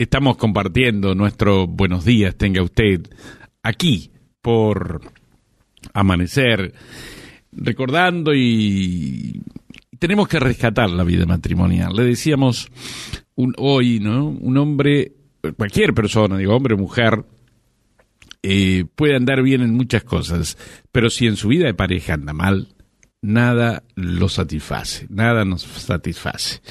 estamos compartiendo nuestro buenos días, tenga usted, aquí por Amanecer, recordando y tenemos que rescatar la vida matrimonial. Le decíamos un, hoy, ¿no? Un hombre, cualquier persona, digo, hombre o mujer, eh, puede andar bien en muchas cosas, pero si en su vida de pareja anda mal, nada lo satisface, nada nos satisface.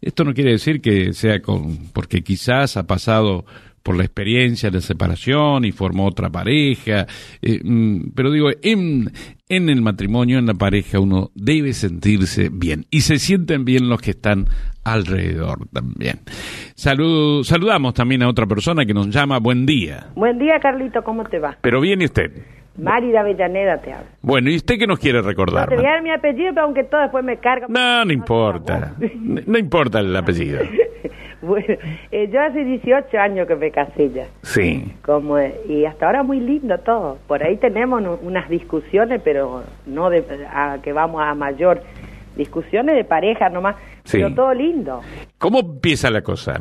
Esto no quiere decir que sea con, porque quizás ha pasado por la experiencia de separación y formó otra pareja, eh, mm, pero digo, en, en el matrimonio, en la pareja, uno debe sentirse bien y se sienten bien los que están alrededor también. Salud, saludamos también a otra persona que nos llama. Buen día. Buen día, Carlito, ¿cómo te va? Pero viene usted. Mari de Avellaneda te habla. Bueno, ¿y usted qué nos quiere recordar? No, te voy a dar mi apellido, pero aunque todo después me carga. No, no importa. No importa el apellido. bueno, eh, yo hace 18 años que me casé ya. Sí. Como, y hasta ahora muy lindo todo. Por ahí tenemos unas discusiones, pero no de a que vamos a mayor. Discusiones de pareja nomás, Sí. pero todo lindo. ¿Cómo empieza la cosa?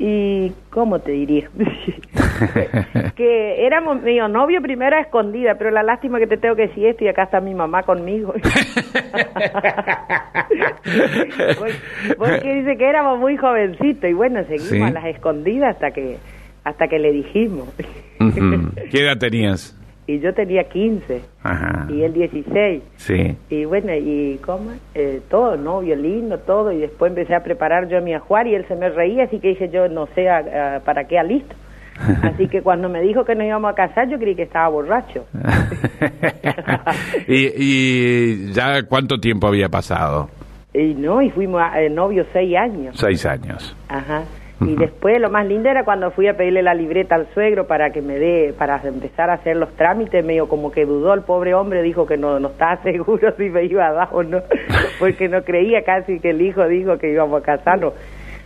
Y, ¿cómo te diría? que éramos medio novio primero a escondida, pero la lástima que te tengo que decir esto y acá está mi mamá conmigo. Porque- dice que éramos muy jovencitos y bueno, seguimos Sí. a las escondidas hasta que hasta que le dijimos. ¿Qué edad tenías? Y yo tenía 15 Ajá. y él 16. Sí. Y bueno, y cómo, eh, todo, novio lindo, todo, y después empecé a preparar yo mi ajuar y él se me reía, así que dije yo no sé a- a- para qué listo. Así que cuando me dijo que nos íbamos a casar, yo creí que estaba borracho. y, y ya cuánto tiempo había pasado? Y no, y fuimos a- eh, novios seis años. Seis años. Ajá. Y después lo más lindo era cuando fui a pedirle la libreta al suegro para que me dé, para empezar a hacer los trámites, medio como que dudó el pobre hombre, dijo que no, no estaba seguro si me iba a dar o no, porque no creía casi que el hijo dijo que íbamos a casarnos,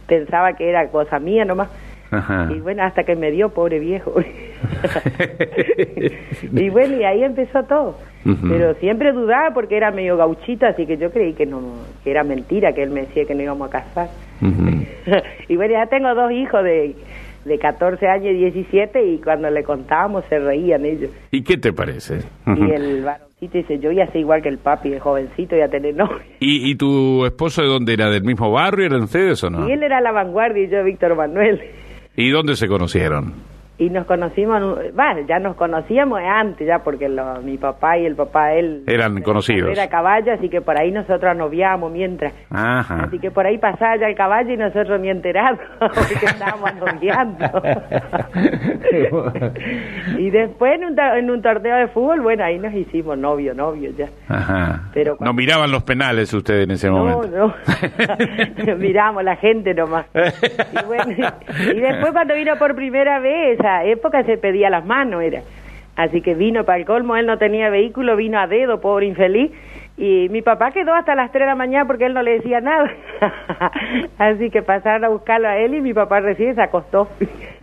pensaba que era cosa mía nomás. Ajá. Y bueno, hasta que me dio, pobre viejo. y bueno, y ahí empezó todo. Pero siempre dudaba porque era medio gauchito, así que yo creí que no que era mentira, que él me decía que no íbamos a casar. Y bueno, ya tengo dos hijos de, de 14 años y 17 y cuando le contábamos se reían ellos. ¿Y qué te parece? Y el varoncito dice, yo ya sé igual que el papi, el jovencito, ya tener novio. ¿Y, ¿Y tu esposo de dónde era? ¿Del mismo barrio? ¿Eran ustedes o no? Y él era la vanguardia y yo Víctor Manuel. ¿Y dónde se conocieron? Y nos conocimos, bueno, ya nos conocíamos antes, ya porque lo- mi papá y el papá de él Eran conocidos. Era caballo, así que por ahí nosotros noviamos mientras. Ajá. Así que por ahí pasaba ya el caballo y nosotros ni enterados, porque estábamos noviando. y después en un, en un torneo de fútbol, bueno, ahí nos hicimos novio, novio ya. Ajá. Pero no cuando- miraban los penales ustedes en ese No, momento. no. Miramos la gente nomás. Y, bueno, y después cuando vino por primera vez, esa época se pedía las manos, era. Así que vino para el colmo, él no tenía vehículo, vino a dedo, pobre infeliz. Y mi papá quedó hasta las 3 de la mañana porque él no le decía nada. Así que pasaron a buscarlo a él y mi papá recién se acostó.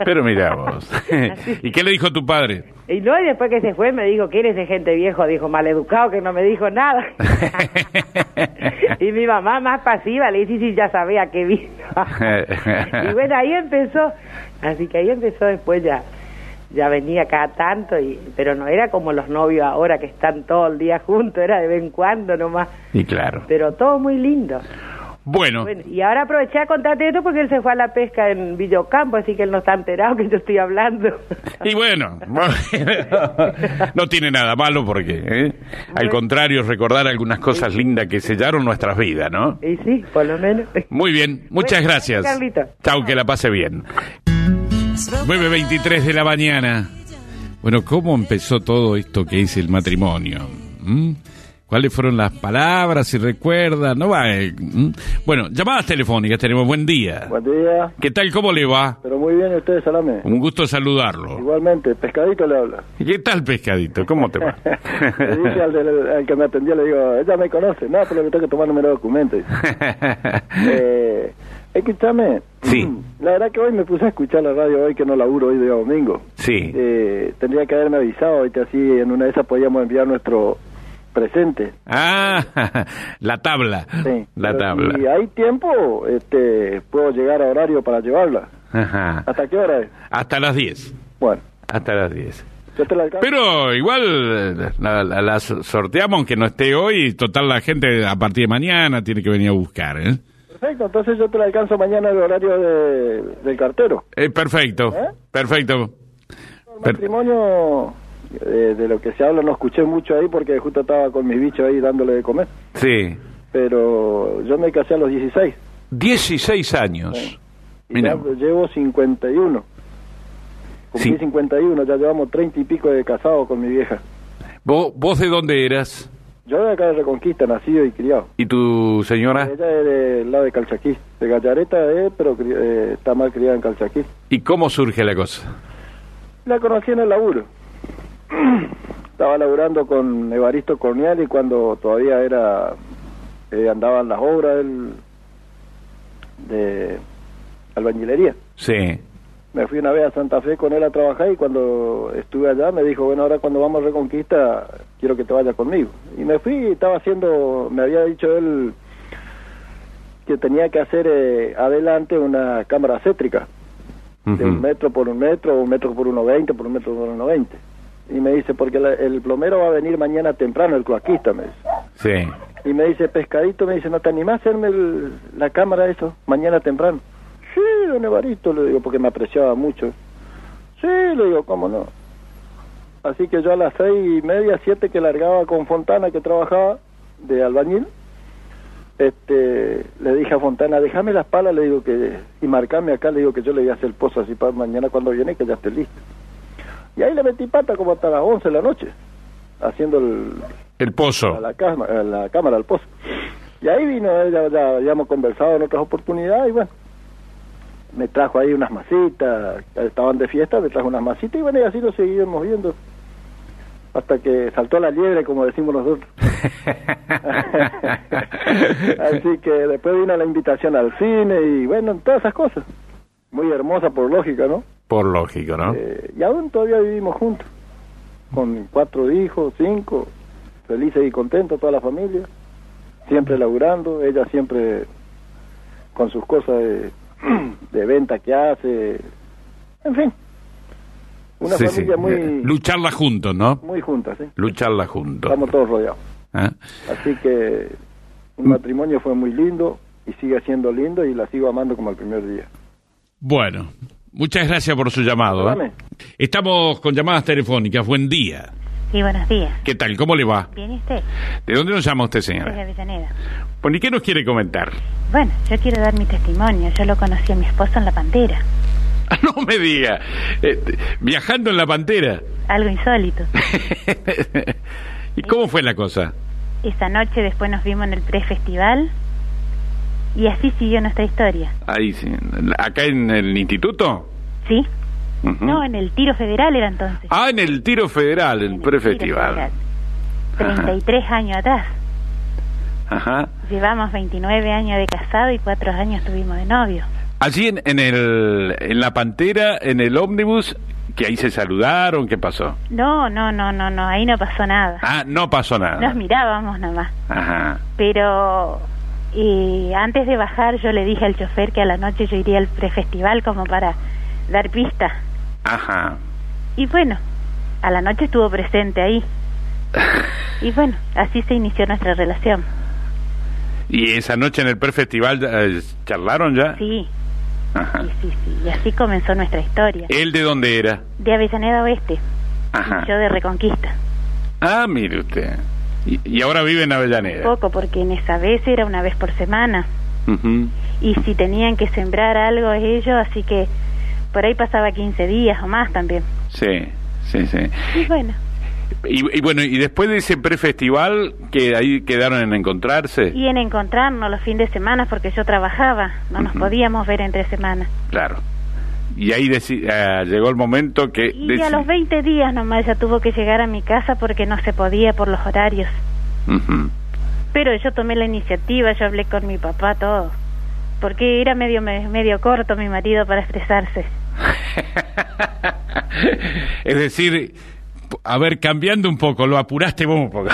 Pero mira vos. ¿Y qué le dijo tu padre? Y no, y después que se fue me dijo, ¿quién es ese gente viejo? Dijo, maleducado, que no me dijo nada. y mi mamá más pasiva le dice, sí, ya sabía que vino. y bueno, ahí empezó. Así que ahí empezó después ya. Ya venía cada tanto, y, pero no era como los novios ahora que están todo el día juntos, era de vez en cuando nomás. Y claro. Pero todo muy lindo. Bueno, Bueno, y ahora aproveché a contarte esto porque él se fue a la pesca en Villocampo, así que él no está enterado que yo estoy hablando. y bueno, no tiene nada malo porque, ¿eh? al contrario, recordar algunas cosas lindas que sellaron nuestras vidas, ¿no? y sí, por lo menos. Muy bien, muchas Bueno, gracias. Chau, que la pase bien. 9.23 de la mañana. Bueno, ¿cómo empezó todo esto que es el matrimonio? ¿Mm? ¿Cuáles fueron las palabras, si recuerda? No va. eh, ¿mm? Bueno, llamadas telefónicas tenemos. Buen día. Buen día, ¿Qué tal? ¿Cómo le va? pero muy bien, ¿y ustedes, Salame. Un gusto saludarlo. Igualmente, pescadito le habla. ¿Y ¿Qué tal, pescadito? ¿Cómo te va? le dije al, del- al que me atendió, le digo, ella me conoce, no, pero le tengo que tomar número de documento. eh, escúchame, Sí. la verdad que hoy me puse a escuchar la radio hoy que no laburo hoy día domingo. sí. Eh, tendría que haberme avisado, ahorita así en una de esas podíamos enviar nuestro presente. Ah, la tabla. Sí. La Pero tabla. Si hay tiempo, este, puedo llegar a horario para llevarla. Ajá. ¿Hasta qué hora es? Hasta las 10. Bueno, Hasta las 10. yo te la alcanzo. Pero igual la, la- la sorteamos aunque no esté hoy. Total, la gente a partir de mañana tiene que venir a buscar. ¿eh? Perfecto, entonces yo te la alcanzo mañana el horario de, del cartero. Eh, perfecto, ¿Eh? perfecto. El matrimonio, eh, de lo que se habla, no escuché mucho ahí porque justo estaba con mis bichos ahí dándole de comer. Sí. Pero yo me casé a los 16. 16 años. Y Mira. ya llevo 51. Cumplí Sí. 51, ya llevamos 30 y pico de casado con mi vieja. ¿Vos, ¿Vos de dónde eras? Yo de acá de Reconquista, nacido y criado. ¿Y tu señora? Ella es del lado de Calchaquí. De Gallareta es, pero eh, está mal criada en Calchaquí. ¿Y cómo surge la cosa? La conocí en el laburo. Estaba laburando con Evaristo Cornial y cuando todavía era eh, andaban las obras del, de albañilería. Sí. Me fui una vez a Santa Fe con él a trabajar y cuando estuve allá me dijo, bueno, ahora cuando vamos a Reconquista quiero que te vayas conmigo. Y me fui y estaba haciendo, me había dicho él que tenía que hacer eh, adelante una cámara cétrica de un metro por un metro, un metro por uno veinte, por un metro por uno veinte. Y me dice, porque la- el plomero va a venir mañana temprano, el cloaquista, me dice. Sí. Y me dice, pescadito, me dice, ¿no te animás a hacerme el- la cámara eso mañana temprano? Don Evaristo, le digo, porque me apreciaba mucho. Sí, le digo, ¿cómo no? Así que yo a las seis y media, siete que largaba con Fontana, que trabajaba de albañil, este, le dije a Fontana, déjame las palas, le digo que, y marcame acá, le digo que yo le voy a hacer el pozo así para mañana cuando viene, que ya esté listo. Y ahí le metí pata como hasta las once de la noche, haciendo el, El pozo. a la, a la cámara al pozo. Y ahí vino, ella, ya habíamos conversado en otras oportunidades y bueno, me trajo ahí unas masitas, estaban de fiesta, me trajo unas masitas y bueno, y así lo seguimos viendo. Hasta que saltó la liebre, como decimos nosotros. así que después vino la invitación al cine y bueno, todas esas cosas. Muy hermosa por lógica, ¿no? Por lógico, ¿no? Eh, y aún todavía vivimos juntos, con cuatro hijos, cinco, felices y contentos toda la familia, siempre laburando, ella siempre con sus cosas de, de venta que hace, en fin, una Sí, sí. familia muy, Lucharla juntos, ¿no? muy junta, ¿sí? Lucharla juntos. estamos todos rodeados. ¿Ah? Así que un matrimonio fue muy lindo y sigue siendo lindo y la sigo amando como el primer día. Bueno, muchas gracias por su llamado. ¿eh? Estamos con llamadas telefónicas. Buen día. Sí, buenos días. ¿Qué tal? ¿Cómo le va? ¿Viene usted? ¿De dónde nos llama usted, Desde señora? Avellaneda. Bueno, ¿y qué nos quiere comentar? Bueno, yo quiero dar mi testimonio. Yo lo conocí a mi esposo en La Pantera. Ah, no me diga. Eh, viajando en la pantera. Algo insólito. ¿Y cómo fue la cosa? Esa noche después nos vimos en el pre-festival y así siguió nuestra historia. Ahí, sí. ¿Acá en el instituto? ¿Sí? No, en el tiro federal era entonces. Ah, en el tiro federal, En tiro prefestival. federal. 33 años atrás. Ajá. Llevamos 29 años de casado y 4 años tuvimos de novio. Allí en, en, el, en la pantera, en el ómnibus, que ahí se saludaron, ¿qué pasó? No, no, no, no, no, ahí no pasó nada. Ah, no pasó nada. Nos mirábamos nomás. Ajá. Pero y antes de bajar yo le dije al chofer que a la noche yo iría al prefestival como para dar pista. Ajá. Y bueno, a la noche estuvo presente ahí. Y bueno, así se inició nuestra relación. ¿Y esa noche en el prefestival eh, charlaron ya? Sí, Ajá. sí, sí, sí. Y así comenzó nuestra historia. ¿Él de dónde era? De Avellaneda Oeste. Ajá. Y yo de Reconquista. Ah, mire usted. Y, y ahora vive en Avellaneda. Poco, porque en esa vez era una vez por semana. Ujú. Y si tenían que sembrar algo ellos, así que por ahí pasaba 15 días o más también. Sí, sí, sí. Y bueno, Y, y bueno, y después de ese prefestival, que ahí quedaron en encontrarse. y en encontrarnos los fines de semana porque yo trabajaba, no nos Ujú. podíamos ver entre semanas. Claro. Y ahí ah, llegó el momento que... Y a los 20 días nomás ya tuvo que llegar a mi casa porque no se podía por los horarios. Ujú. Pero yo tomé la iniciativa, yo hablé con mi papá, todo. Porque era medio me- medio corto mi marido para expresarse. es decir, a ver, cambiando un poco, lo apuraste vos un poco.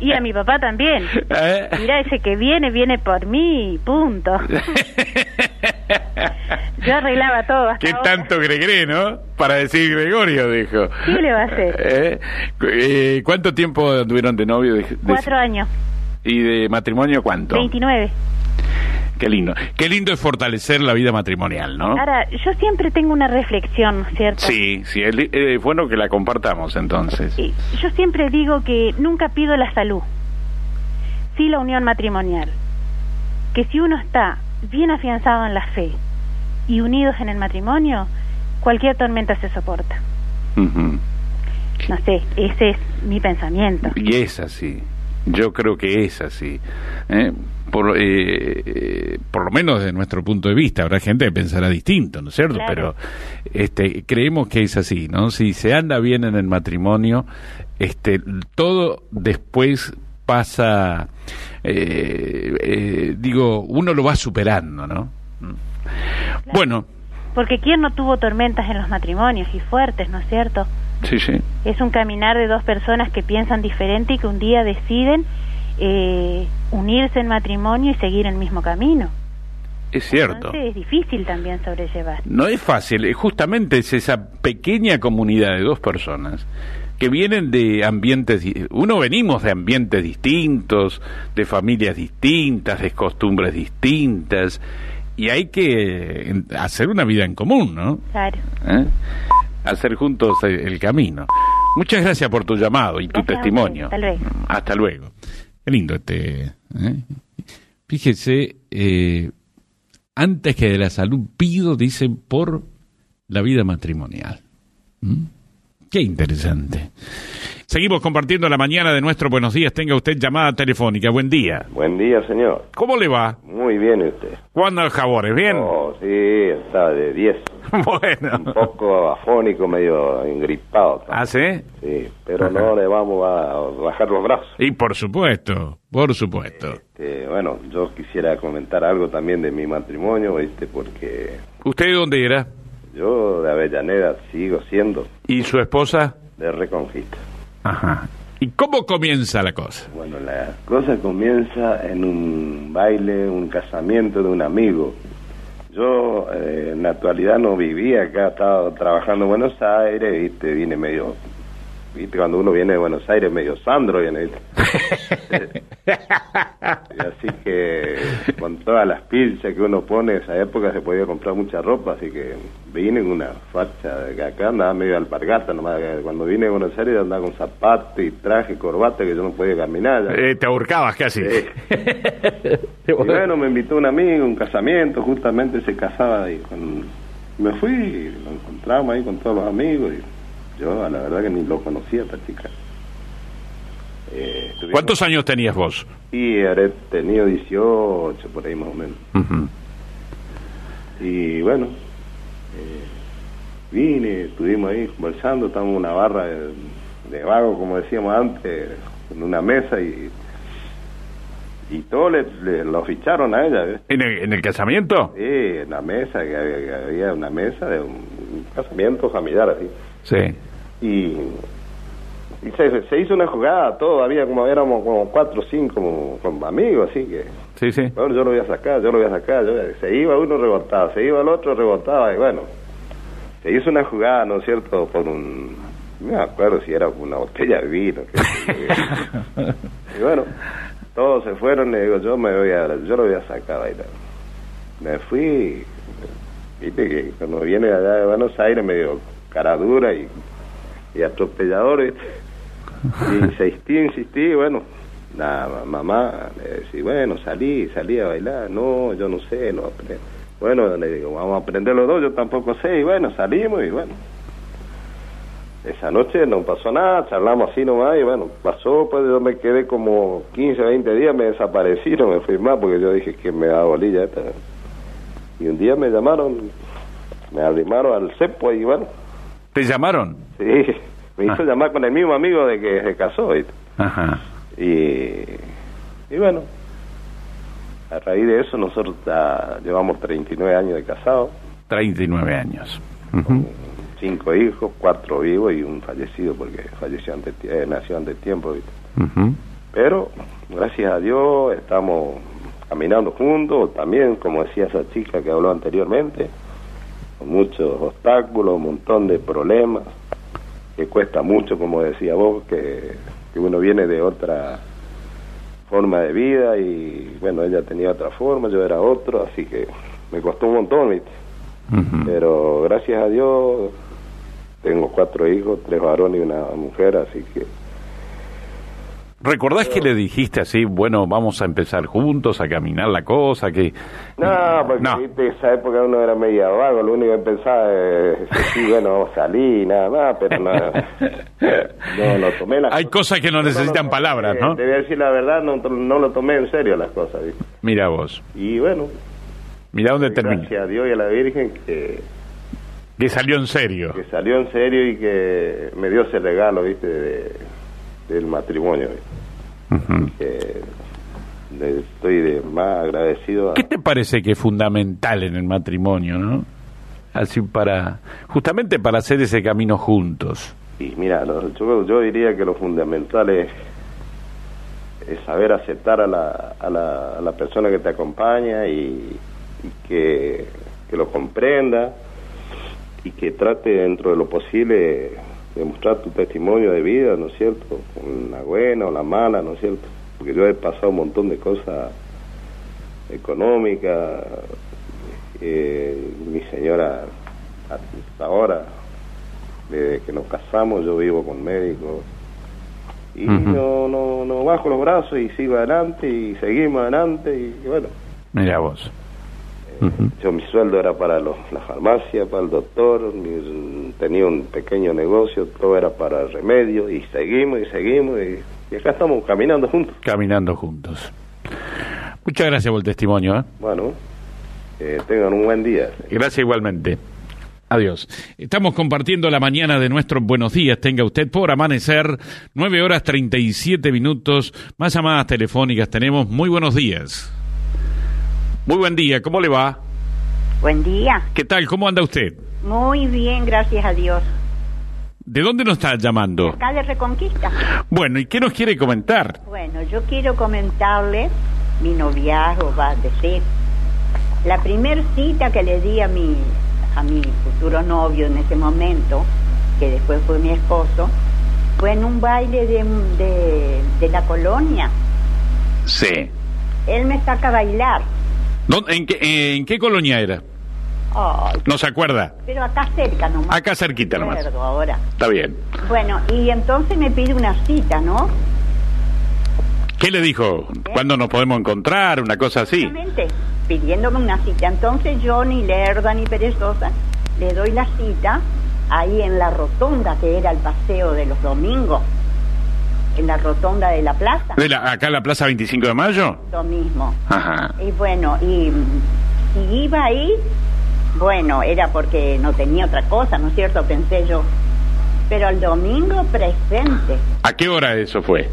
Y a mi papá también. ¿Eh? Mira, ese que viene, viene por mí, punto. Yo arreglaba todo. Hasta ¿Qué ahora. tanto Gregre, no? Para decir Gregorio, dijo. ¿Qué le va a hacer? ¿Eh? Eh, ¿Cuánto tiempo tuvieron de novio? De- de- Cuatro años, ¿Y de matrimonio cuánto? 29. Qué lindo. Qué lindo es fortalecer la vida matrimonial, ¿no? Ahora, yo siempre tengo una reflexión, ¿cierto? Sí, sí, es eh, bueno que la compartamos entonces. Yo siempre digo que nunca pido la salud, sí la unión matrimonial. Que si uno está bien afianzado en la fe y unidos en el matrimonio, cualquier tormenta se soporta. No sé, ese es mi pensamiento. Y es así. Yo creo que es así. ¿eh? Por, eh, por lo menos desde nuestro punto de vista, habrá gente que pensará distinto, ¿no es cierto? Claro. Pero este, creemos que es así, ¿no? Si se anda bien en el matrimonio, este, todo después pasa, eh, eh, digo, uno lo va superando, ¿no? Bueno, Porque ¿quién no tuvo tormentas en los matrimonios y fuertes, ¿no es cierto? sí, sí. Es un caminar de dos personas que piensan diferente y que un día deciden eh, unirse en matrimonio y seguir el mismo camino. Es cierto. Entonces es difícil también sobrellevar. No es fácil, eh, justamente es esa pequeña comunidad de dos personas que vienen de ambientes, uno venimos de ambientes distintos, de familias distintas, de costumbres distintas, y hay que hacer una vida en común, ¿no? Claro. ¿Eh? Hacer juntos eh, el camino. Muchas gracias por tu llamado y tu Gracias testimonio. usted. Hasta luego. Hasta luego. Qué lindo este. ¿eh? Fíjese, eh, antes que de la salud pido, dice, por la vida matrimonial. ¿Mm? Qué interesante. Seguimos compartiendo la mañana de nuestro Buenos Días. Tenga usted llamada telefónica. Buen día. Buen día, señor. ¿Cómo le va? Muy bien, ¿y usted? ¿Cuándo el jabón? ¿Bien? Oh, sí, está de 10. Un bueno. poco afónico, medio engripado. ¿Ah, sí? Sí, pero no le vamos a bajar los brazos. Y por supuesto, por supuesto. Este, bueno, yo quisiera comentar algo también de mi matrimonio, ¿viste? Porque ¿Usted de dónde era? Yo de Avellaneda sigo siendo ¿Y su esposa? de Reconquista. Ajá. ¿Y cómo comienza la cosa? Bueno, la cosa comienza en un baile, un casamiento de un amigo. Yo eh, en la actualidad no vivía acá, estaba trabajando en Buenos Aires, viste, vine medio, viste, cuando uno viene de Buenos Aires medio Sandro viene, viste. Y así que con todas las pilchas que uno pone, en esa época se podía comprar mucha ropa, así que vine con una facha de que acá andaba medio alpargata nomás, cuando vine de Buenos Aires andaba con zapatos y traje, corbata, que yo no podía caminar. ya. Eh, te ahorcabas casi. Sí. Y bueno, me invitó un amigo, un casamiento, justamente se casaba ahí. con- Me fui, y lo encontramos ahí con todos los amigos y yo, la verdad que ni lo conocía a esta chica. Eh, ¿Cuántos años tenías vos? Y habré tenido 18, por ahí más o menos. Y bueno, eh, vine, estuvimos ahí conversando, estábamos en una barra de, de vago, como decíamos antes, en una mesa y, y todos le, le- lo ficharon a ella. ¿ves? ¿En el, en el casamiento? Sí, en la mesa, que había, que había una mesa de un, un casamiento familiar así. Sí. Y, y se, se hizo una jugada, todo, había como éramos como cuatro o cinco como, amigos, así que Sí, sí. bueno, yo lo voy a sacar, yo lo voy a sacar. yo- se iba uno rebotaba, se iba el otro rebotaba y bueno, se hizo una jugada, ¿no es cierto? Por un, no me acuerdo si era una botella de vino. qué- y bueno, todos se fueron, le digo, yo me voy a, yo lo voy a sacar a bailar. Me fui, viste que cuando viene de allá de Buenos Aires medio cara dura y, y atropellador, ¿viste? Y insistí, insistí, bueno, la mamá le decía, bueno, salí, salí a bailar, no, yo no sé, no aprendo. Bueno, le digo, vamos a aprender los dos, yo tampoco sé, y bueno, salimos y bueno. Esa noche no pasó nada, charlamos así nomás y bueno, pasó, pues yo me quedé como 15, 20 días, me desaparecí, no me fui más porque yo dije que me da bolilla esta. Y un día me llamaron, me arrimaron al cepo y bueno, ¿Te llamaron? sí, me hizo Ah. llamar con el mismo amigo de que se casó. Y, y bueno, a raíz de eso nosotros ya llevamos 39 años de casados, 39 años. Ujú. cinco hijos, cuatro vivos y un fallecido porque falleció antes, eh, nació antes de tiempo. Pero gracias a Dios estamos caminando juntos, también, como decía esa chica que habló anteriormente, con muchos obstáculos, un montón de problemas, que cuesta mucho, como decía vos, que, que uno viene de otra forma de vida y bueno, ella tenía otra forma, yo era otro, así que me costó un montón. Pero gracias a Dios tengo cuatro hijos, tres varones y una mujer, así que ¿Recordás que le dijiste así, bueno, vamos a empezar juntos a caminar la cosa? que No, porque No. esa época uno era medio vago, lo único que pensaba es, sí, bueno, vamos a salir, nada más, pero no, no lo tomé las Hay cosas que no necesitan palabras, eh, ¿no? Te voy a decir la verdad, no, no lo tomé en serio las cosas, ¿viste? Mira vos, Y bueno, mira dónde termina. gracias a Dios y a la Virgen que, Que salió en serio. que salió en serio y que me dio ese regalo, ¿viste? De, del matrimonio, ¿viste? Que le estoy de más agradecido a... ¿Qué te parece que es fundamental en el matrimonio, no? Así para, justamente para hacer ese camino juntos. Y mira, lo- yo, yo diría que lo fundamental es, es saber aceptar a la, a, la, a la persona que te acompaña y, y que, que lo comprenda y que trate dentro de lo posible de mostrar tu testimonio de vida, ¿no es cierto? La buena o la mala, ¿no es cierto? Porque yo he pasado un montón de cosas económicas, eh, mi señora hasta ahora desde que nos casamos yo vivo con médicos y no, no, no bajo los brazos y sigo adelante y seguimos adelante y bueno, Mira vos. Yo mi sueldo era para los, la farmacia, para el doctor, mi- tenía un pequeño negocio, todo era para remedio y seguimos y seguimos y, y acá estamos caminando juntos. Caminando juntos. Muchas gracias por el testimonio. ¿eh? Bueno, eh, tengan un buen día. Gracias igualmente. Adiós. Estamos compartiendo la mañana de nuestros buenos días. Tenga usted por amanecer, 9 horas 37 minutos. Más llamadas telefónicas tenemos. Muy buenos días. Muy buen día. ¿Cómo le va? Buen día. ¿Qué tal? ¿Cómo anda usted? Muy bien, gracias a Dios. ¿De dónde nos está llamando? Acá de Reconquista. Bueno, ¿y qué nos quiere comentar? Bueno, yo quiero comentarle mi noviazgo, va a decir. La primer cita que le di a mi, a mi futuro novio en ese momento, que después fue mi esposo, fue en un baile de, de, de la colonia. Sí. Él me saca a bailar. ¿Dónde- en, qué, ¿En qué colonia era? ¿No se acuerda? pero acá cerca nomás. Acá cerquita No nomás. ahora. Está bien. Bueno, y entonces me pide una cita, ¿no? ¿Qué le dijo? ¿Cuándo nos podemos encontrar? Una cosa así. Exactamente, pidiéndome una cita. Entonces yo, ni lerda ni perezosa, le doy la cita ahí en la rotonda que era el paseo de los domingos, en la rotonda de la plaza, ¿De la- ¿Acá en la Plaza 25 de Mayo? lo mismo. Ajá. Y bueno, y si iba ahí, bueno, era porque no tenía otra cosa, ¿no es cierto? Pensé yo. Pero el domingo presente. ¿A qué hora eso fue?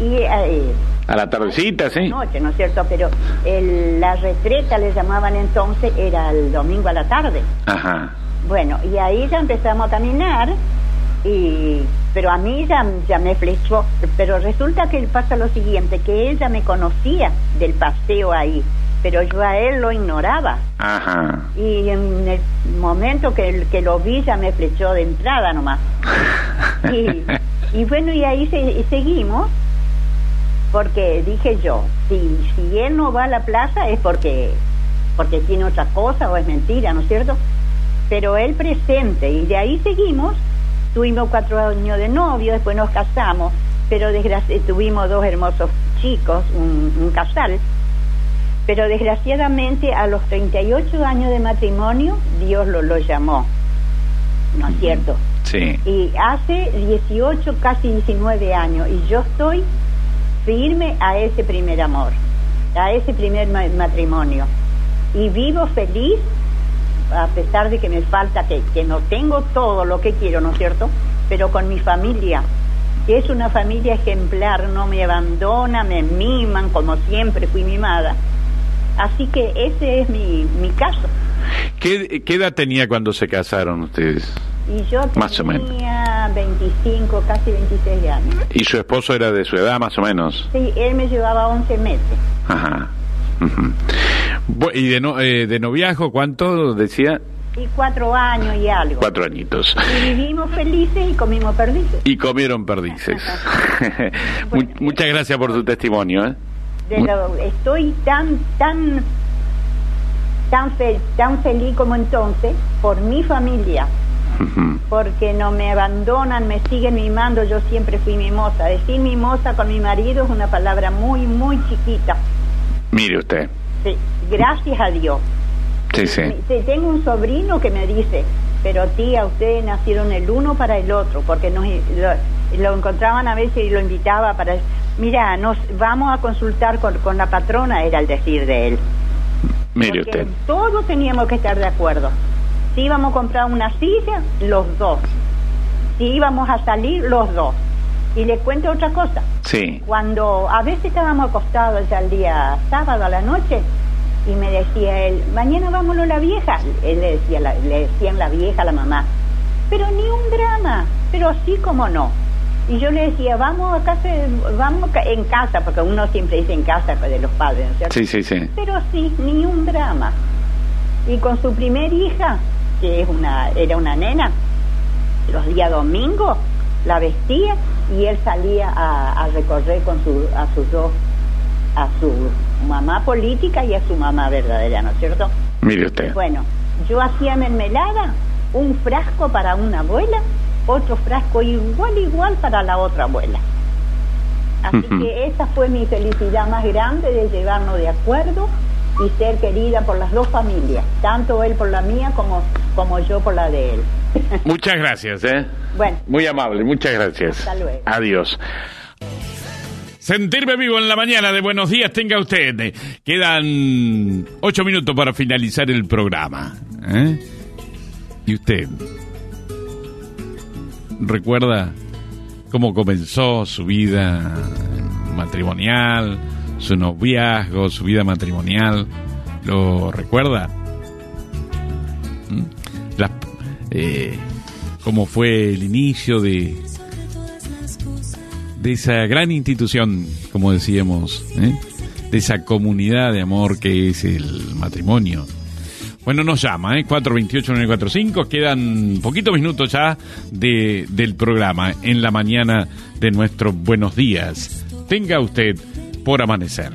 Y eh, ¿A la tardecita, sí? noche, ¿no es cierto? Pero el- la retreta le llamaban entonces, era el domingo a la tarde. Ajá. Bueno, y ahí ya empezamos a caminar, y, pero a mí ya, ya me flechó. Pero resulta que pasa lo siguiente, que ella me conocía del paseo ahí, pero yo a él lo ignoraba. Ajá. Y en el momento que, que lo vi ya me flechó de entrada nomás. Y, y bueno, y ahí se- seguimos, porque dije yo, si, si él no va a la plaza es porque, porque tiene otra cosa o es mentira, ¿no es cierto? Pero él presente, y de ahí seguimos, tuvimos cuatro años de novio, después nos casamos, pero desgraci- tuvimos dos hermosos chicos, un, un casal, pero desgraciadamente a los 38 años de matrimonio Dios lo, lo llamó, ¿no es cierto? Sí. Y hace 18, casi 19 años, y yo estoy firme a ese primer amor, a ese primer ma- matrimonio. Y vivo feliz, a pesar de que me falta, que, que no tengo todo lo que quiero, ¿no es cierto? Pero con mi familia, que es una familia ejemplar, no me abandona, me miman, como siempre fui mimada. Así que ese es mi, mi caso. ¿Qué, ¿Qué edad tenía cuando se casaron ustedes? Y yo Más o menos. tenía 25, casi 26 años. ¿Y su esposo era de su edad, más o menos? Sí, él me llevaba 11 meses. Ajá. ¿Y de, no, eh, de noviazgo cuánto decía? Y cuatro años y algo. Cuatro añitos. Y vivimos felices y comimos perdices. Y comieron perdices. Bueno. muchas gracias por tu testimonio. ¿eh? De lo- estoy tan, tan, tan, fe- tan feliz como entonces por mi familia, porque no me abandonan, me siguen mimando. Yo siempre fui mimosa. Decir mimosa con mi marido es una palabra muy, muy chiquita. Mire usted. Sí, gracias a Dios. Sí, sí. Tengo un sobrino que me dice, pero tía, ustedes nacieron el uno para el otro, porque nos, lo, lo encontraban a veces y lo invitaba para, mira, nos vamos a consultar con, con la patrona, era el decir de él. Mire Porque usted. Todos teníamos que estar de acuerdo. Si íbamos a comprar una silla, los dos. Si íbamos a salir, los dos. Y le cuento otra cosa. Sí. Cuando a veces estábamos acostados ya el día sábado a la noche y me decía él, mañana vámonos la vieja. Él le decía, la- le decían la vieja a la mamá. Pero ni un drama, pero así como no. Y yo le decía, vamos a casa, vamos en casa, porque uno siempre dice en casa de los padres, ¿no es cierto? Sí, sí, sí. Pero sí, ni un drama. Y con su primer hija, que es una, era una nena, los días domingos la vestía y él salía a, a recorrer con su, a sus dos, a su mamá política y a su mamá verdadera, ¿no es cierto? Mire usted. Bueno, yo hacía mermelada, un frasco para una abuela, otro frasco igual, igual para la otra abuela. Así que esa fue mi felicidad más grande de llevarnos de acuerdo y ser querida por las dos familias, tanto él por la mía como, como yo por la de él. Muchas gracias, ¿eh? bueno, Muy amable, muchas gracias. Hasta luego. Adiós. Sentirme vivo en la mañana de Buenos Días tenga usted. Quedan ocho minutos para finalizar el programa. ¿eh? ¿Y usted? ¿Recuerda cómo comenzó su vida matrimonial, su noviazgo, su vida matrimonial? ¿Lo recuerda? ¿Mm? Eh, ¿Cómo fue el inicio de, de esa gran institución, como decíamos, ¿eh? de esa comunidad de amor que es el matrimonio. Bueno, nos llama, ¿eh? 428-945, quedan poquitos minutos ya de, del programa en la mañana de nuestro Buenos Días. Tenga usted por amanecer.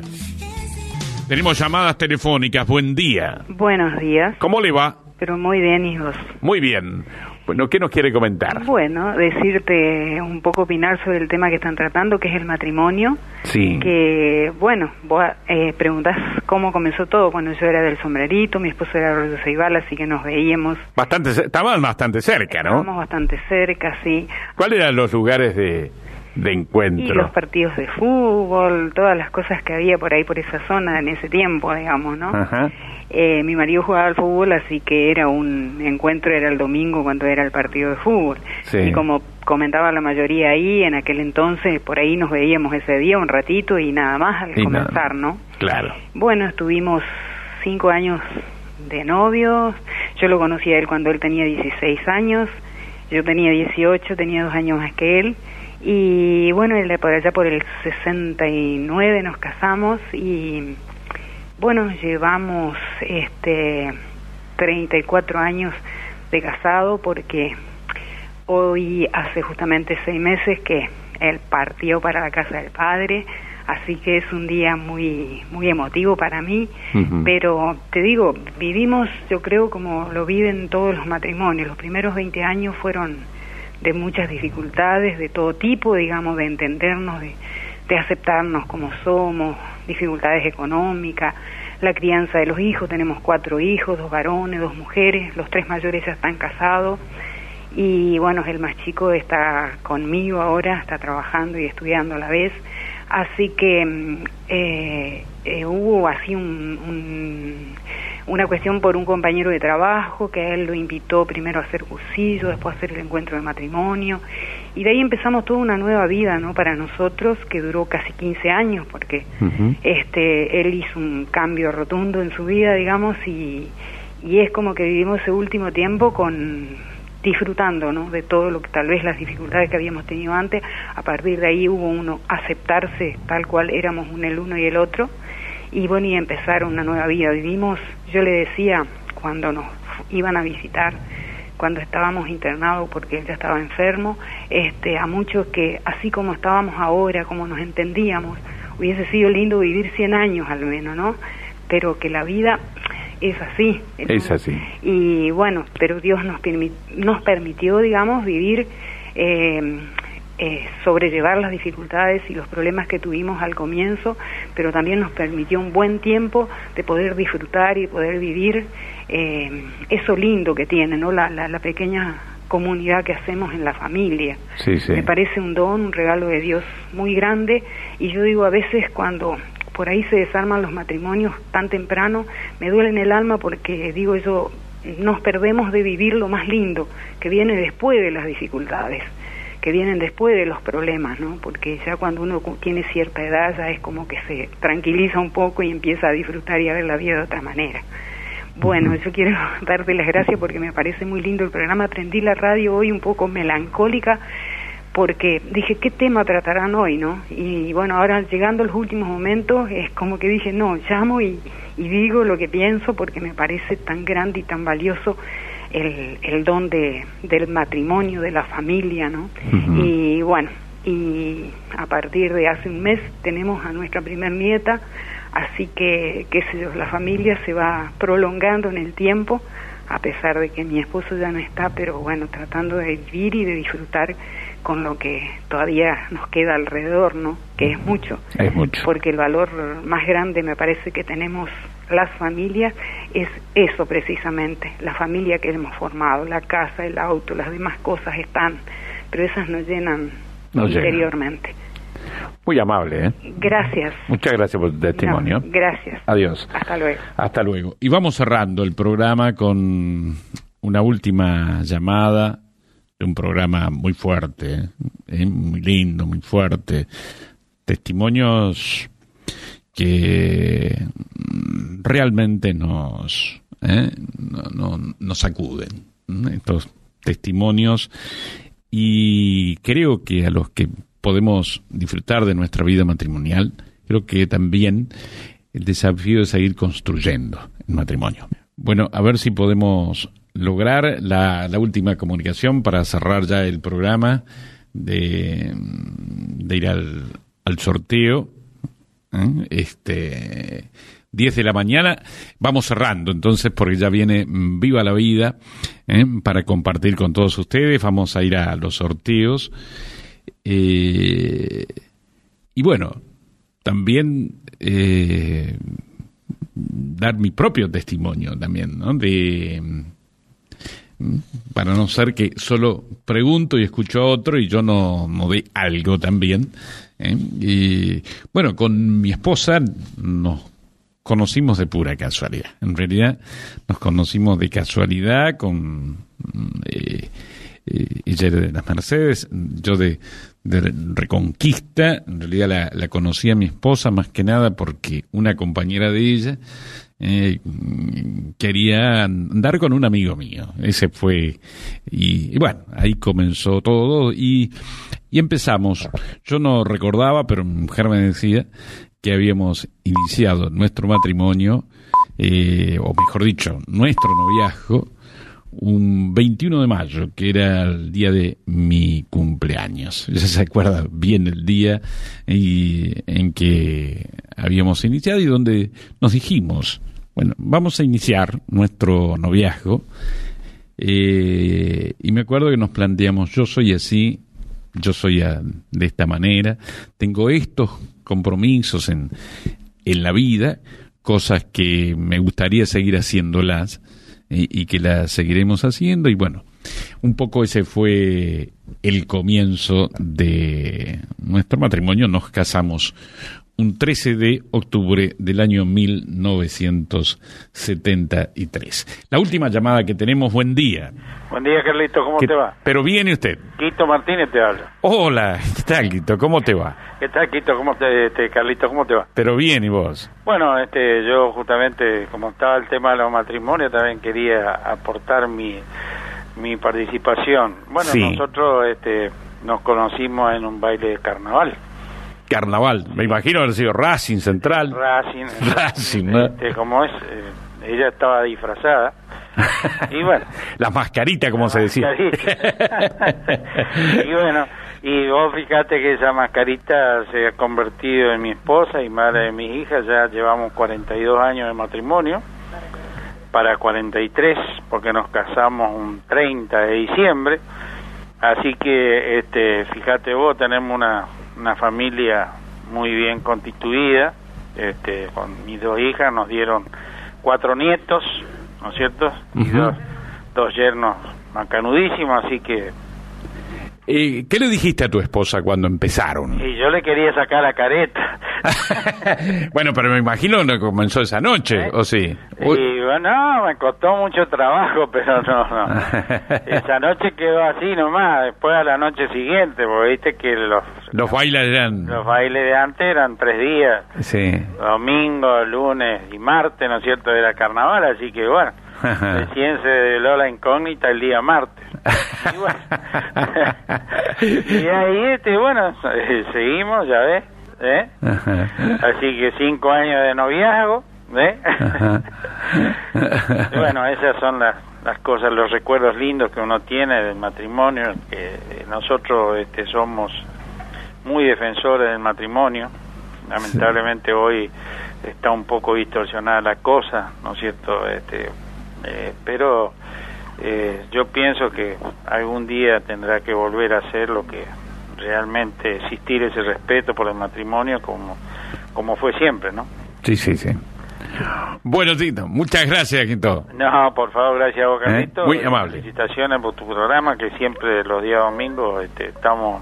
Tenemos llamadas telefónicas, buen día. Buenos días, ¿Cómo le va? pero muy bien vos. Muy bien. Bueno, ¿qué nos quiere comentar? Bueno, decirte un poco opinar sobre el tema que están tratando, que es el matrimonio, Sí. que bueno, vos eh, preguntás cómo comenzó todo cuando yo era del sombrerito, mi esposo era Arroyo Ceibal, así que nos veíamos, Bastante, estaban bastante cerca, ¿no? estábamos bastante cerca, sí, ¿Cuáles eran los lugares de, de y encuentro? los partidos de fútbol, todas las cosas que había por ahí, por esa zona en ese tiempo, digamos, ¿no? Ajá. Eh, mi marido jugaba al fútbol, así que era un encuentro, era el domingo cuando era el partido de fútbol. Sí. Y como comentaba la mayoría ahí, en aquel entonces, por ahí nos veíamos ese día un ratito y nada más al Y nada. comenzar, ¿no? Claro. Bueno, estuvimos cinco años de novios. Yo lo conocí a él cuando él tenía 16 años. Yo tenía 18, tenía dos años más que él. Y bueno, por allá por el 69 nos casamos y bueno, llevamos este 34 años de casado porque hoy hace justamente seis meses que él partió para la casa del padre, así que es un día muy muy emotivo para mí, pero te digo, vivimos yo creo como lo viven todos los matrimonios, los primeros 20 años fueron de muchas dificultades, de todo tipo, digamos, de entendernos, de, de aceptarnos como somos, dificultades económicas, la crianza de los hijos, tenemos cuatro hijos, dos varones, dos mujeres, los tres mayores ya están casados y bueno, el más chico está conmigo ahora, está trabajando y estudiando a la vez, así que mm, eh, eh, hubo así un, un- una cuestión por un compañero de trabajo que a él lo invitó primero a hacer cursillo, después a hacer el encuentro de matrimonio y de ahí empezamos toda una nueva vida, ¿no? Para nosotros que duró casi 15 años porque este él hizo un cambio rotundo en su vida digamos y, y es como que vivimos ese último tiempo con disfrutando ¿no? de todo lo que tal vez las dificultades que habíamos tenido antes a partir de ahí hubo uno aceptarse tal cual éramos un el uno y el otro y bueno, y empezar una nueva vida. Vivimos, yo le decía cuando nos iban a visitar, cuando estábamos internados porque él ya estaba enfermo, este, a muchos que así como estábamos ahora, como nos entendíamos, hubiese sido lindo vivir 100 años al menos, ¿no? Pero que la vida es así. Es así. Y bueno, pero Dios nos, nos permitió, digamos, vivir, eh, eh, sobrellevar las dificultades y los problemas que tuvimos al comienzo, pero también nos permitió un buen tiempo de poder disfrutar y poder vivir eh, eso lindo que tiene, ¿no? La, la, pequeña comunidad que hacemos en la familia. Sí, sí. Me parece un don, un regalo de Dios muy grande y yo digo a veces cuando por ahí se desarman los matrimonios tan temprano, me duele en el alma porque digo yo, nos perdemos de vivir lo más lindo que viene después de las dificultades que vienen después de los problemas, ¿no? Porque ya cuando uno tiene cierta edad ya es como que se tranquiliza un poco y empieza a disfrutar y a ver la vida de otra manera. Bueno, yo quiero darte las gracias porque me parece muy lindo el programa. Aprendí la radio hoy un poco melancólica porque dije, ¿qué tema tratarán hoy, no? Y bueno, ahora llegando a los últimos momentos es como que dije, no, llamo y, y digo lo que pienso porque me parece tan grande y tan valioso el, el don de, del matrimonio, de la familia, ¿no? Y bueno, y a partir de hace un mes tenemos a nuestra primer nieta, Así que, qué sé yo, la familia se va prolongando en el tiempo, a pesar de que mi esposo ya no está, pero bueno, tratando de vivir y de disfrutar con lo que todavía nos queda alrededor, ¿no? Que es mucho. Es mucho. Porque el valor más grande me parece que tenemos las familias es eso precisamente, la familia que hemos formado, la casa, el auto, las demás cosas están, pero esas nos llenan interiormente. Muy amable, ¿eh? Gracias. Muchas gracias por tu testimonio. gracias. Adiós. Hasta luego. Hasta luego. Y vamos cerrando el programa con una última llamada de un programa muy fuerte, ¿eh? muy lindo, muy fuerte. Testimonios que realmente nos, ¿eh? no, nos sacuden. Estos testimonios y creo que a los que podemos disfrutar de nuestra vida matrimonial, creo que también el desafío es seguir construyendo el matrimonio. Bueno, a ver si podemos lograr la, última comunicación para cerrar ya el programa de, de ir al, al sorteo. ¿Eh? Este 10 de la mañana. Vamos cerrando entonces porque ya viene Viva la Vida ¿eh? para compartir con todos ustedes. Vamos a ir a los sorteos. Eh, y bueno, también eh, dar mi propio testimonio también, ¿no? De, mm, para no ser que solo pregunto y escucho a otro y yo no, no dé algo también. ¿eh? Y bueno, con mi esposa nos conocimos de pura casualidad. En realidad nos conocimos de casualidad con... Eh, ella de las Mercedes, yo de, Reconquista, en realidad la, conocí a mi esposa más que nada porque una compañera de ella eh, quería andar con un amigo mío, ese fue, y, bueno, ahí comenzó todo y, y empezamos. Yo no recordaba, pero mi mujer me decía que habíamos iniciado nuestro matrimonio, eh, o mejor dicho, nuestro noviazgo, un 21 de mayo, que era el día de mi cumpleaños. Ya se acuerda bien el día en que habíamos iniciado y donde nos dijimos, bueno, vamos a iniciar nuestro noviazgo. Eh, y me acuerdo que nos planteamos, yo soy así, yo soy de esta manera, tengo estos compromisos en, en la vida, cosas que me gustaría seguir haciéndolas y, que la seguiremos haciendo. Y bueno, un poco ese fue el comienzo de nuestro matrimonio. Nos casamos un 13 de octubre del año 1973. La última llamada que tenemos, buen día. Buen día, Carlito, ¿cómo te va? Pero viene usted. Quito Martínez te habla. Hola, ¿qué tal, Quito? ¿Cómo te va? ¿Qué tal, Quito? ¿Cómo te, este, Carlito, cómo te va? Pero bien, ¿y vos? Bueno, este, yo justamente, como estaba el tema de los matrimonios, también quería aportar mi, mi participación. Bueno, nosotros este, nos conocimos en un baile de carnaval. Carnaval, me imagino haber sido Racing Central. Racing. Racing, ¿no? Este, como es, eh, ella estaba disfrazada. Y bueno. La mascarita, como se decía. y bueno, y vos fíjate que esa mascarita se ha convertido en mi esposa y madre de mis hijas, ya llevamos 42 años de matrimonio, para 43, porque nos casamos un 30 de diciembre, así que, este, fíjate vos, tenemos una, una familia muy bien constituida, este, con mis dos hijas nos dieron cuatro nietos, ¿no es cierto? Y dos, dos yernos macanudísimos, así que Eh, ¿Qué le dijiste a tu esposa cuando empezaron? y yo le quería sacar la careta. bueno, pero me imagino que comenzó esa noche, ¿o sí? Y bueno, me costó mucho trabajo, pero no, no. Esa noche quedó así nomás, después a la noche siguiente, porque viste que los, Los bailes eran... los bailes de antes eran tres días, Sí. domingo, lunes y martes, ¿no es cierto? Era carnaval, así que bueno, recién se develó la incógnita el día martes. Y bueno, y ahí, este, bueno, seguimos, ya ves, ¿eh? Así que cinco años de noviazgo, ¿eh? Y bueno, esas son las, las cosas, los recuerdos lindos que uno tiene del matrimonio. Que eh, nosotros este, somos muy defensores del matrimonio. Lamentablemente hoy está un poco distorsionada la cosa, ¿no es cierto? Este, eh, pero eh, yo pienso que algún día tendrá que volver a ser lo que realmente existir ese respeto por el matrimonio como, como fue siempre, ¿no? Sí, sí, sí. Bueno, Tito, muchas gracias, Quinto. No, por favor, gracias a vos, Carlito. ¿Eh? Muy amable. Felicitaciones por tu programa, que siempre los días domingos este, estamos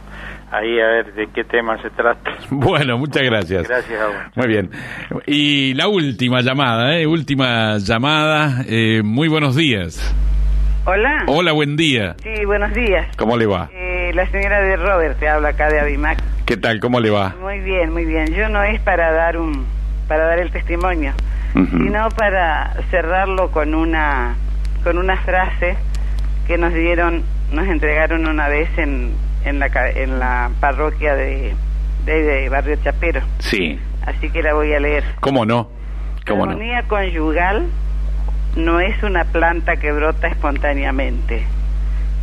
ahí a ver de qué tema se trata. Bueno, muchas gracias. Gracias a vos. Muy bien. Y la última llamada, ¿eh? Última llamada. Eh, muy buenos días. Hola. Hola, buen día. Sí, buenos días. ¿Cómo le va? Eh, la señora de Robert te habla acá de Abimac. ¿Qué tal? ¿Cómo le va? Muy bien, muy bien. Yo no es para dar un para dar el testimonio, sino para cerrarlo con una con una frase que nos dieron, nos entregaron una vez en en la en la parroquia de de, de Barrio Chapero. Sí. Así que la voy a leer. ¿Cómo no? ¿Cómo la no? armonía conyugal no es una planta que brota espontáneamente.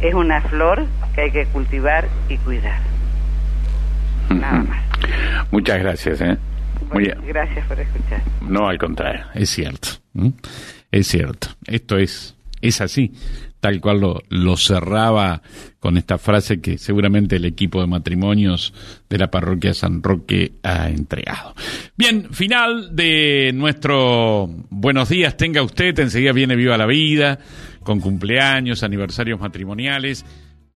Es una flor que hay que cultivar y cuidar. Nada más. Muchas gracias, ¿eh? Muy bien. gracias por escuchar. No, al contrario, es cierto. Es cierto. Esto es, es así, tal cual lo, lo cerraba con esta frase que seguramente el equipo de matrimonios de la parroquia San Roque ha entregado. Bien, final de nuestro Buenos días, tenga usted, enseguida viene Viva la Vida, con cumpleaños, aniversarios matrimoniales.